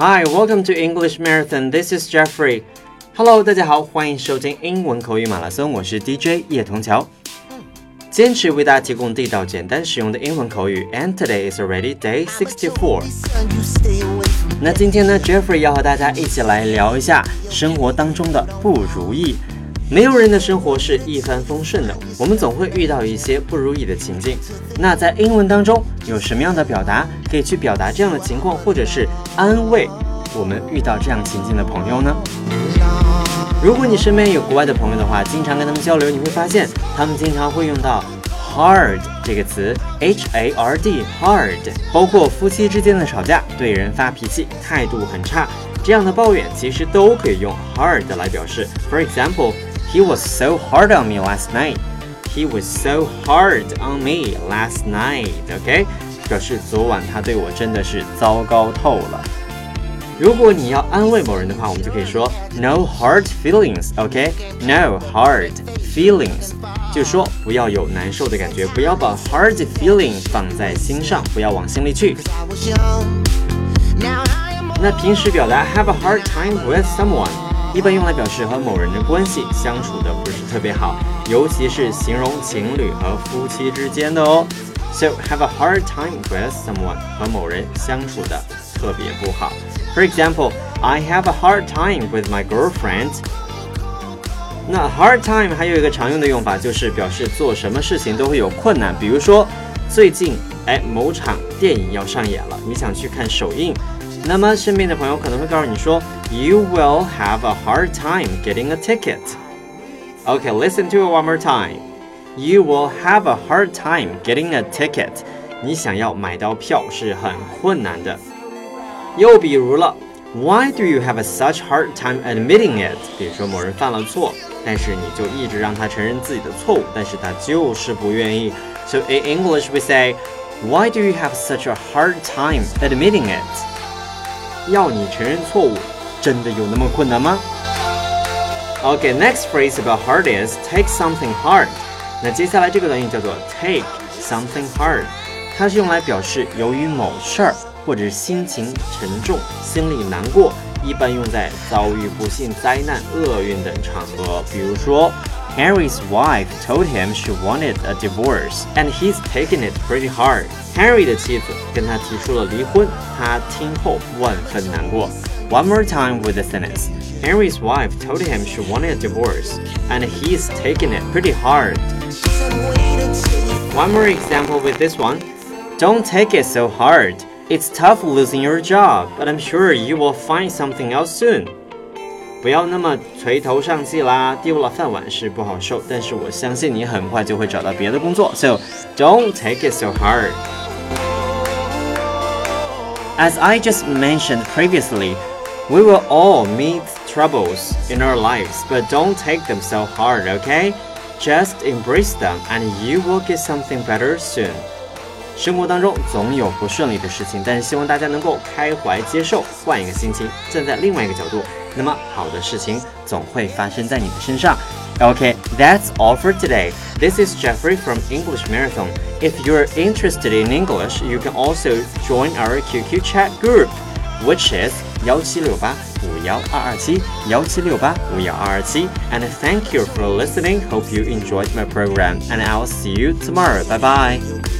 Hi, welcome to English Marathon. This is Jeffrey. Hello，大家好，欢迎收听英文口语马拉松，我是 DJ 叶童桥。坚持为大家提供地道、简单、实用的英文口语。And today is already day sixty-four. 那今天呢，Jeffrey 要和大家一起来聊一下生活当中的不如意。没有人的生活是一帆风顺的，我们总会遇到一些不如意的情境。那在英文当中有什么样的表达可以去表达这样的情况，或者是安慰我们遇到这样情境的朋友呢？如果你身边有国外的朋友的话，经常跟他们交流，你会发现他们经常会用到 hard 这个词，h a r d hard，包括夫妻之间的吵架，对人发脾气，态度很差，这样的抱怨其实都可以用 hard 来表示。For example。He was so hard on me last night. He was so hard on me last night. OK，表示昨晚他对我真的是糟糕透了。如果你要安慰某人的话，我们就可以说 No hard feelings. OK，No hard feelings，就说不要有难受的感觉，不要把 hard feeling 放在心上，不要往心里去。那平时表达 have a hard time with someone。 一般用来表示和某人的关系相处的不是特别好，尤其是形容情侣和夫妻之间的哦。So have a hard time with someone 和某人相处的特别不好。For example, I have a hard time with my girlfriend. 那 hard time 还有一个常用的用法，就是表示做什么事情都会有困难。比如说，最近哎某场电影要上演了，你想去看首映。那么身边的朋友可能会告诉你说 ，You will have a hard time getting a ticket. Okay, listen to it one more time. You will have a hard time getting a ticket. 你想要买到票是很困难的。又比如了，Why do you have a such hard time admitting it？比如说某人犯了错，但是你就一直让他承认自己的错误，但是他就是不愿意。So in English we say, Why do you have such a hard time admitting it？要你承认错误， 真的有那么困难吗？OK，next phrase about hard is take something hard。那接下来这个短语叫做 take something hard，它是用来表示由于某事儿或者心情沉重、心里难过，一般用在遭遇不幸、灾难、厄运等场合，比如说。Harry's wife told him she wanted a divorce, and he's taken it pretty hard. Harry 的妻子跟他提出了离婚，他听后万分难过。One more time with the sentence. Henry's wife told him she wanted a divorce, and he's taken it pretty hard. One more example with this one. Don't take it so hard. It's tough losing your job, but I'm sure you will find something else soon. 不要那么垂头丧气啦，丢了饭碗是不好受，但是我相信你很快就会找到别的工作。So don't take it so hard. As I just mentioned previously, we will all meet troubles in our lives, but don't take them so hard, okay? Just embrace them and you will get something better soon. 生活当中总有不顺利的事情，但是希望大家能够开怀接受，换一个心情，站在另外一个角度，那么好的事情总会发生在你的身上。Okay, that's all for today. This is Jeffrey from English Marathon. If you're interested in English, you can also join our QQ chat group, which is 幺七六八五幺二二七幺七六八五幺二二七。And thank you for listening. Hope you enjoyed my program, and I'll see you tomorrow. Bye bye.